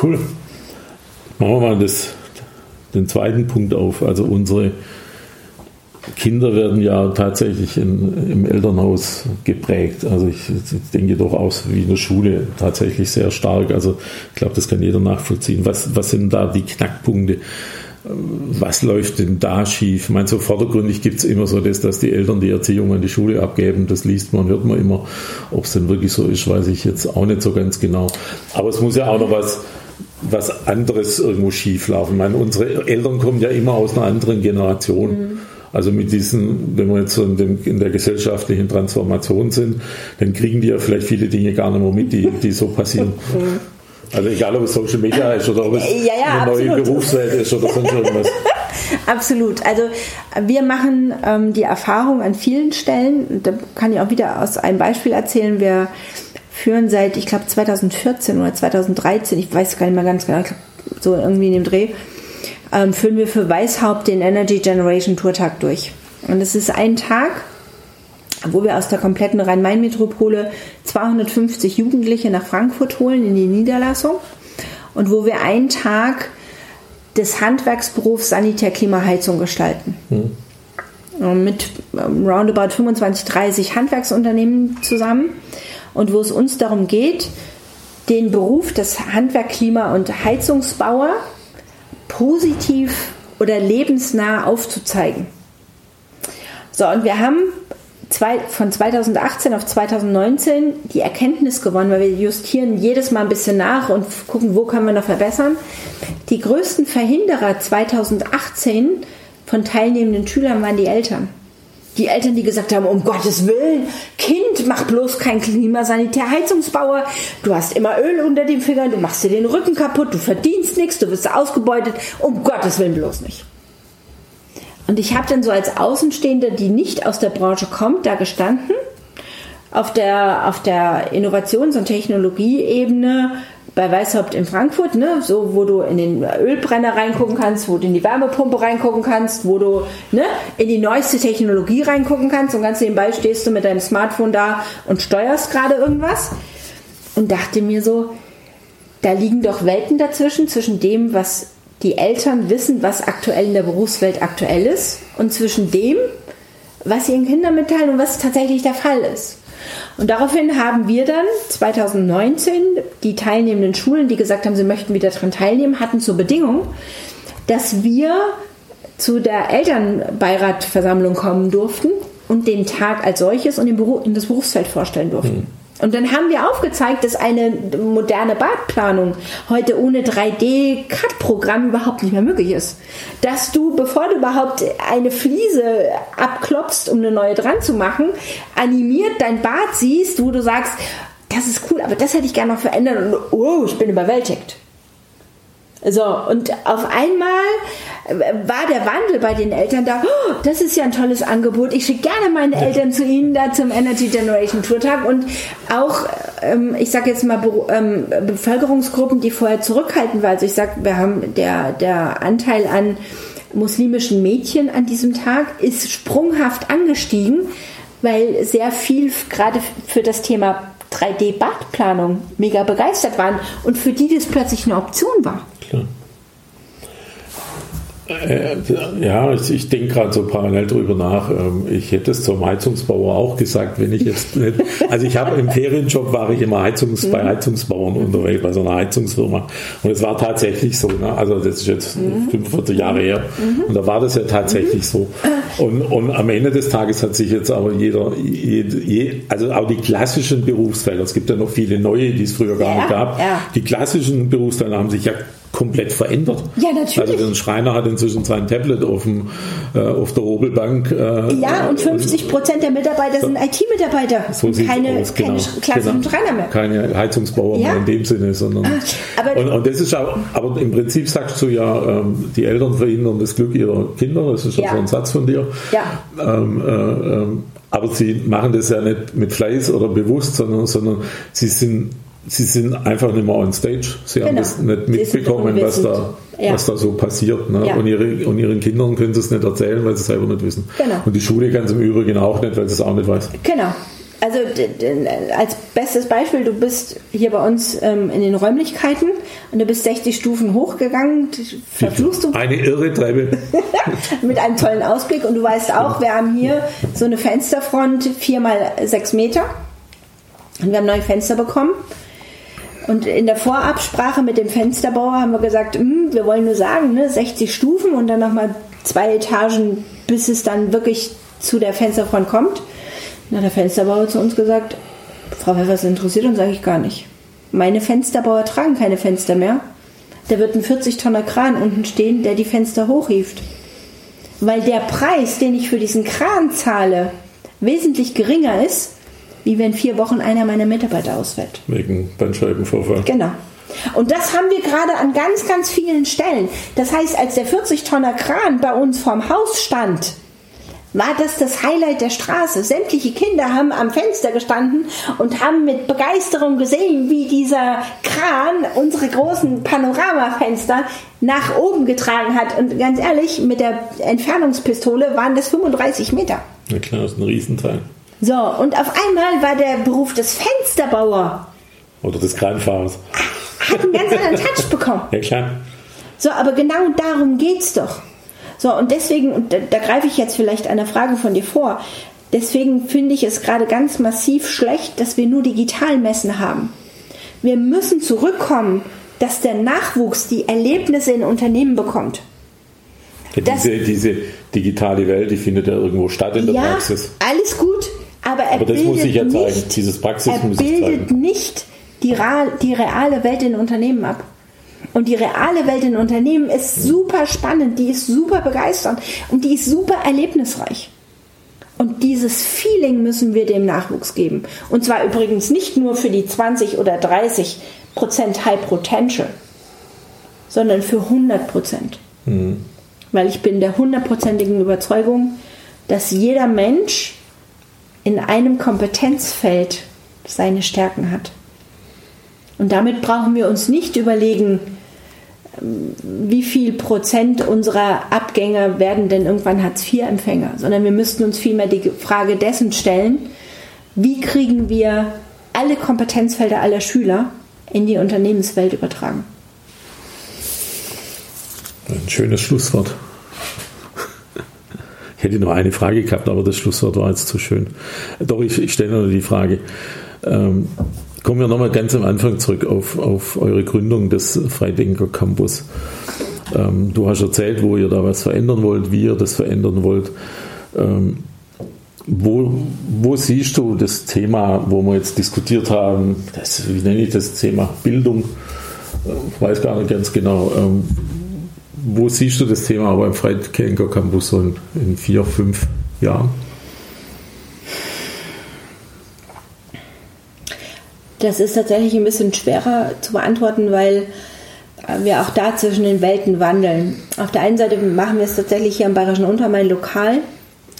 B: Cool. Machen wir mal das, den zweiten Punkt auf, also unsere Kinder werden ja tatsächlich in, im Elternhaus geprägt. Also ich, ich denke doch aus wie in der Schule tatsächlich sehr stark. Also ich glaube, das kann jeder nachvollziehen. Was, was sind da die Knackpunkte? Was läuft denn da schief? Ich meine, so vordergründig gibt es immer so das, dass die Eltern die Erziehung an die Schule abgeben. Das liest man, hört man immer. Ob es denn wirklich so ist, weiß ich jetzt auch nicht so ganz genau. Aber es muss ja auch noch was, was anderes irgendwo schief laufen. Ich meine, unsere Eltern kommen ja immer aus einer anderen Generation. Mhm also mit diesen, wenn wir jetzt so in, dem, in, der gesellschaftlichen Transformation sind, dann kriegen die ja vielleicht viele Dinge gar nicht mehr mit, die, die so passieren. Also egal, ob es Social Media ist oder ob es
C: ja, ja,
B: eine neue Berufswelt ist oder sonst irgendwas.
C: Absolut. Also wir machen ähm, die Erfahrung an vielen Stellen, da kann ich auch wieder aus einem Beispiel erzählen, wir führen seit, ich glaube 2014 oder 2013, ich weiß gar nicht mehr ganz genau, so irgendwie in dem Dreh, ähm, führen wir für Weißhaupt den Energy Generation Tourtag durch. Und es ist ein Tag, wo wir aus der kompletten Rhein-Main-Metropole 250 Jugendliche nach Frankfurt holen in die Niederlassung und wo wir einen Tag des Handwerksberufs Sanitär Klimaheizung gestalten. Hm. Mit ähm, roundabout 25, 30 Handwerksunternehmen zusammen und wo es uns darum geht, den Beruf des Handwerk, Klima und Heizungsbauer positiv oder lebensnah aufzuzeigen. So, und wir haben zwei, von 2018 auf 2019 die Erkenntnis gewonnen, weil wir justieren jedes Mal ein bisschen nach und gucken, wo können wir noch verbessern. Die größten Verhinderer 2018 von teilnehmenden Schülern waren die Eltern die Eltern, die gesagt haben, um Gottes Willen, Kind, mach bloß kein Klimasanitärheizungsbauer, du hast immer Öl unter den Fingern, du machst dir den Rücken kaputt, du verdienst nichts, du wirst ausgebeutet, um Gottes Willen bloß nicht. Und ich habe dann so als Außenstehende, die nicht aus der Branche kommt, da gestanden, auf der, auf der Innovations- und Technologieebene bei Weißhaupt in Frankfurt, ne, so wo du in den Ölbrenner reingucken kannst, wo du in die Wärmepumpe reingucken kannst, wo du ne, in die neueste Technologie reingucken kannst und ganz nebenbei stehst du mit deinem Smartphone da und steuerst gerade irgendwas und dachte mir so, da liegen doch Welten dazwischen, zwischen dem, was die Eltern wissen, was aktuell in der Berufswelt aktuell ist und zwischen dem, was sie ihren Kindern mitteilen und was tatsächlich der Fall ist. Und daraufhin haben wir dann 2019 die teilnehmenden Schulen, die gesagt haben, sie möchten wieder daran teilnehmen, hatten zur Bedingung, dass wir zu der Elternbeiratversammlung kommen durften und den Tag als solches und das Berufsfeld vorstellen durften. Und dann haben wir aufgezeigt, dass eine moderne Badplanung heute ohne 3D-Cut-Programm überhaupt nicht mehr möglich ist. Dass du, bevor du überhaupt eine Fliese abklopfst, um eine neue dran zu machen, animiert dein Bad siehst, wo du sagst, das ist cool, aber das hätte ich gerne noch verändert und oh, ich bin überwältigt. So, und auf einmal war der Wandel bei den Eltern da, oh, das ist ja ein tolles Angebot, ich schicke gerne meine Eltern zu Ihnen da zum Energy Generation Tourtag. Und auch, ähm, ich sage jetzt mal, ähm, Bevölkerungsgruppen, die vorher zurückhaltend waren, also ich sage, wir haben der, der Anteil an muslimischen Mädchen an diesem Tag ist sprunghaft angestiegen, weil sehr viel gerade für das Thema 3D-Badplanung mega begeistert waren und für die das plötzlich eine Option war. Klar.
B: Äh, ja, ich, ich denke gerade so parallel drüber nach. Ähm, ich hätte es zum Heizungsbauer auch gesagt, wenn ich jetzt nicht. Also ich habe im Ferienjob war ich immer Heizungs, bei mhm. Heizungsbauern unterwegs, bei so einer Heizungsfirma. Und es war tatsächlich so. Ne? Also das ist jetzt 45 mhm. Jahre her. Mhm. Und da war das ja tatsächlich so. Und, und am Ende des Tages hat sich jetzt aber jeder, jede, also auch die klassischen Berufsfelder, es gibt ja noch viele neue, die es früher gar ja, nicht gab. Ja. Die klassischen Berufsfelder haben sich ja komplett verändert.
C: Ja, natürlich.
B: Also der Schreiner hat inzwischen sein Tablet auf, dem, äh, auf der Hobelbank.
C: Äh, ja, und 50 Prozent der Mitarbeiter sind IT-Mitarbeiter.
B: So keine, aus, genau. keine klassischen genau. Schreiner mehr. Keine Heizungsbauer ja. mehr in dem Sinne, sondern. Ah, und, und, das ist auch, aber im Prinzip sagst du ja, ähm, die Eltern verhindern das Glück ihrer Kinder, das ist ja, ja. so ein Satz von dir.
C: Ja.
B: Ähm, äh, ähm, aber sie machen das ja nicht mit Fleiß oder bewusst, sondern, sondern sie sind sie sind einfach nicht mehr on stage. Sie genau. haben das nicht mitbekommen, was da, ja. was da so passiert. Ne? Ja. Und, ihre, und ihren Kindern können sie es nicht erzählen, weil sie es selber nicht wissen. Genau. Und die Schule kann es im Übrigen auch nicht, weil sie es auch nicht weiß.
C: Genau. Also als bestes Beispiel, du bist hier bei uns ähm, in den Räumlichkeiten und du bist 60 Stufen hochgegangen, verfluchst du.
B: Eine irre Treppe.
C: mit einem tollen Ausblick und du weißt auch, wir haben hier so eine Fensterfront, 4 mal 6 Meter. Und wir haben neue Fenster bekommen. Und in der Vorabsprache mit dem Fensterbauer haben wir gesagt, hm, wir wollen nur sagen, ne, 60 Stufen und dann nochmal zwei Etagen, bis es dann wirklich zu der Fensterfront kommt. Dann hat der Fensterbauer zu uns gesagt, Frau Pfeffers interessiert uns eigentlich gar nicht. Meine Fensterbauer tragen keine Fenster mehr. Da wird ein 40-Tonner Kran unten stehen, der die Fenster hochhieft. Weil der Preis, den ich für diesen Kran zahle, wesentlich geringer ist, wie wenn vier Wochen einer meiner Mitarbeiter ausfällt.
B: Wegen Bandscheibenvorfall.
C: Genau. Und das haben wir gerade an ganz, ganz vielen Stellen. Das heißt, als der 40-Tonner Kran bei uns vorm Haus stand, war das das Highlight der Straße. Sämtliche Kinder haben am Fenster gestanden und haben mit Begeisterung gesehen, wie dieser Kran unsere großen Panoramafenster nach oben getragen hat. Und ganz ehrlich, mit der Entfernungspistole waren das 35 Meter.
B: Na klar, das ist ein Riesenteil.
C: So, und auf einmal war der Beruf des Fensterbauer.
B: Oder des Kranfahrers.
C: Hat einen ganz anderen Touch bekommen.
B: Ja, klar.
C: So, aber genau darum geht's doch. So, und deswegen, und da, da greife ich jetzt vielleicht einer Frage von dir vor, deswegen finde ich es gerade ganz massiv schlecht, dass wir nur Digitalmessen haben. Wir müssen zurückkommen, dass der Nachwuchs die Erlebnisse in Unternehmen bekommt.
B: Ja, diese, diese digitale Welt, die findet ja irgendwo statt in der
C: ja,
B: Praxis.
C: Alles gut, aber er
B: aber das
C: bildet
B: muss ich ja zeigen.
C: Nicht,
B: Dieses Praxis
C: er
B: muss ich
C: bildet
B: zeigen.
C: nicht die, die reale Welt in Unternehmen ab. Und die reale Welt in Unternehmen ist super spannend, die ist super begeisternd und die ist super erlebnisreich. Und dieses Feeling müssen wir dem Nachwuchs geben. Und zwar übrigens nicht nur für die 20 oder 30 Prozent High Potential, sondern für 100 Prozent. Mhm. Weil ich bin der hundertprozentigen Überzeugung, dass jeder Mensch in einem Kompetenzfeld seine Stärken hat. Und damit brauchen wir uns nicht überlegen, wie viel Prozent unserer Abgänger werden denn irgendwann Hartz-IV-Empfänger, sondern wir müssten uns vielmehr die Frage dessen stellen, wie kriegen wir alle Kompetenzfelder aller Schüler in die Unternehmenswelt übertragen.
B: Ein schönes Schlusswort. Ich hätte noch eine Frage gehabt, aber das Schlusswort war jetzt zu schön. Doch, ich, ich stelle nur die Frage. Ähm, kommen wir nochmal ganz am Anfang zurück auf, auf eure Gründung des Freidenker Campus. Ähm, du hast erzählt, wo ihr da was verändern wollt, wie ihr das verändern wollt. Ähm, wo, wo siehst du das Thema, wo wir jetzt diskutiert haben, das, wie nenne ich das Thema Bildung? Ich weiß gar nicht ganz genau. Ähm, wo siehst du das Thema aber im Freidenker Campus in, in vier, fünf Jahren?
C: Das ist tatsächlich ein bisschen schwerer zu beantworten, weil wir auch da zwischen den Welten wandeln. Auf der einen Seite machen wir es tatsächlich hier am Bayerischen Untermain lokal.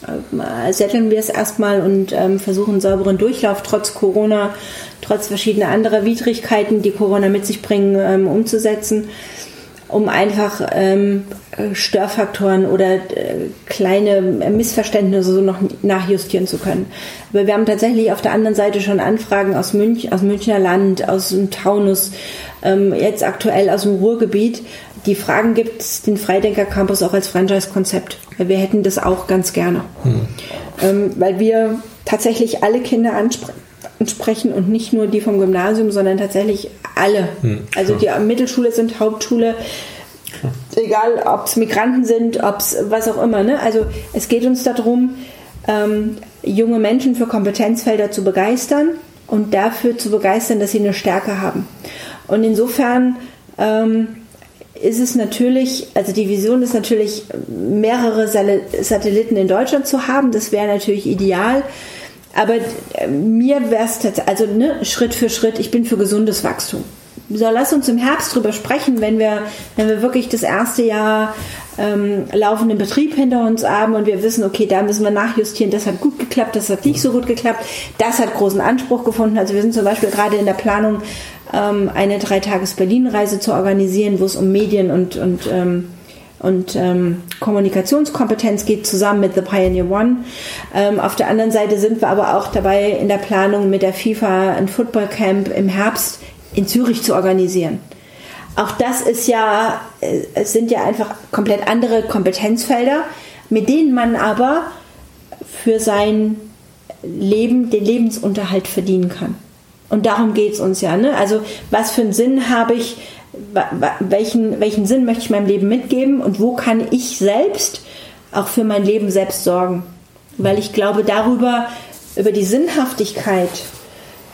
C: Äh, setteln wir es erstmal und ähm, versuchen sauberen Durchlauf trotz Corona, trotz verschiedener anderer Widrigkeiten, die Corona mit sich bringen, ähm, umzusetzen um einfach ähm, Störfaktoren oder äh, kleine Missverständnisse so noch nachjustieren zu können. Aber wir haben tatsächlich auf der anderen Seite schon Anfragen aus München, aus Münchner Land, aus dem Taunus, ähm, jetzt aktuell aus dem Ruhrgebiet. Die Fragen gibt es den Freidenker Campus auch als Franchise-Konzept. Wir hätten das auch ganz gerne. Hm. Ähm, weil wir tatsächlich alle Kinder ansprechen sprechen und nicht nur die vom Gymnasium, sondern tatsächlich alle. Hm, also die Mittelschule sind Hauptschule, klar. egal ob es Migranten sind, ob es was auch immer. Ne? Also es geht uns darum, ähm, junge Menschen für Kompetenzfelder zu begeistern und dafür zu begeistern, dass sie eine Stärke haben. Und insofern ähm, ist es natürlich, also die Vision ist natürlich, mehrere Satelliten in Deutschland zu haben. Das wäre natürlich ideal. Aber äh, mir wäre es tatsächlich, also ne, Schritt für Schritt, ich bin für gesundes Wachstum. So, lass uns im Herbst drüber sprechen, wenn wir, wenn wir wirklich das erste Jahr ähm, laufenden Betrieb hinter uns haben und wir wissen, okay, da müssen wir nachjustieren, das hat gut geklappt, das hat nicht so gut geklappt, das hat großen Anspruch gefunden. Also wir sind zum Beispiel gerade in der Planung, ähm, eine Dreitages-Berlin-Reise zu organisieren, wo es um Medien und, und ähm, und ähm, Kommunikationskompetenz geht zusammen mit The Pioneer One. Ähm, auf der anderen Seite sind wir aber auch dabei, in der Planung mit der FIFA ein Football Camp im Herbst in Zürich zu organisieren. Auch das ist ja, äh, es sind ja einfach komplett andere Kompetenzfelder, mit denen man aber für sein Leben den Lebensunterhalt verdienen kann. Und darum geht es uns ja. Ne? Also was für einen Sinn habe ich, welchen, welchen Sinn möchte ich meinem Leben mitgeben und wo kann ich selbst auch für mein Leben selbst sorgen. Weil ich glaube, darüber, über die Sinnhaftigkeit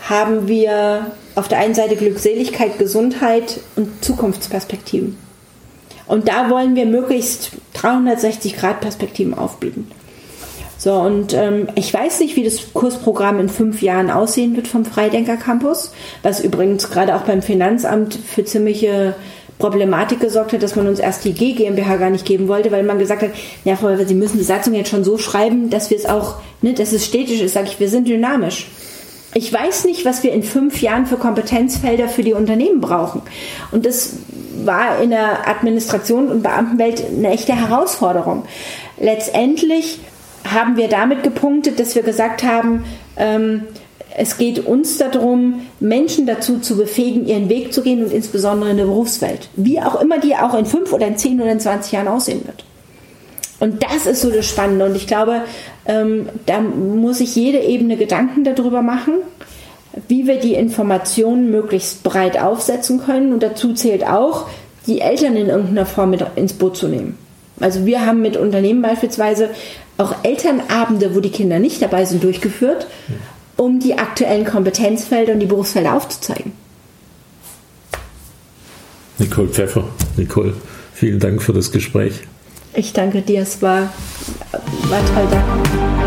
C: haben wir auf der einen Seite Glückseligkeit, Gesundheit und Zukunftsperspektiven. Und da wollen wir möglichst 360 Grad Perspektiven aufbieten. So, und ähm, ich weiß nicht, wie das Kursprogramm in fünf Jahren aussehen wird vom Freidenker Campus, was übrigens gerade auch beim Finanzamt für ziemliche Problematik gesorgt hat, dass man uns erst die G GmbH gar nicht geben wollte, weil man gesagt hat, ja, Frau Sie müssen die Satzung jetzt schon so schreiben, dass wir es auch, ne, dass es stetisch ist, sage ich, wir sind dynamisch. Ich weiß nicht, was wir in fünf Jahren für Kompetenzfelder für die Unternehmen brauchen. Und das war in der Administration und Beamtenwelt eine echte Herausforderung. Letztendlich haben wir damit gepunktet, dass wir gesagt haben, ähm, es geht uns darum, Menschen dazu zu befähigen, ihren Weg zu gehen und insbesondere in der Berufswelt. Wie auch immer die auch in fünf oder in zehn oder in 20 Jahren aussehen wird. Und das ist so das Spannende. Und ich glaube, ähm, da muss sich jede Ebene Gedanken darüber machen, wie wir die Informationen möglichst breit aufsetzen können. Und dazu zählt auch, die Eltern in irgendeiner Form mit ins Boot zu nehmen. Also wir haben mit Unternehmen beispielsweise auch Elternabende, wo die Kinder nicht dabei sind, durchgeführt, um die aktuellen Kompetenzfelder und die Berufsfelder aufzuzeigen.
B: Nicole Pfeffer. Nicole, vielen Dank für das Gespräch.
C: Ich danke dir, es war, war toll. Danke.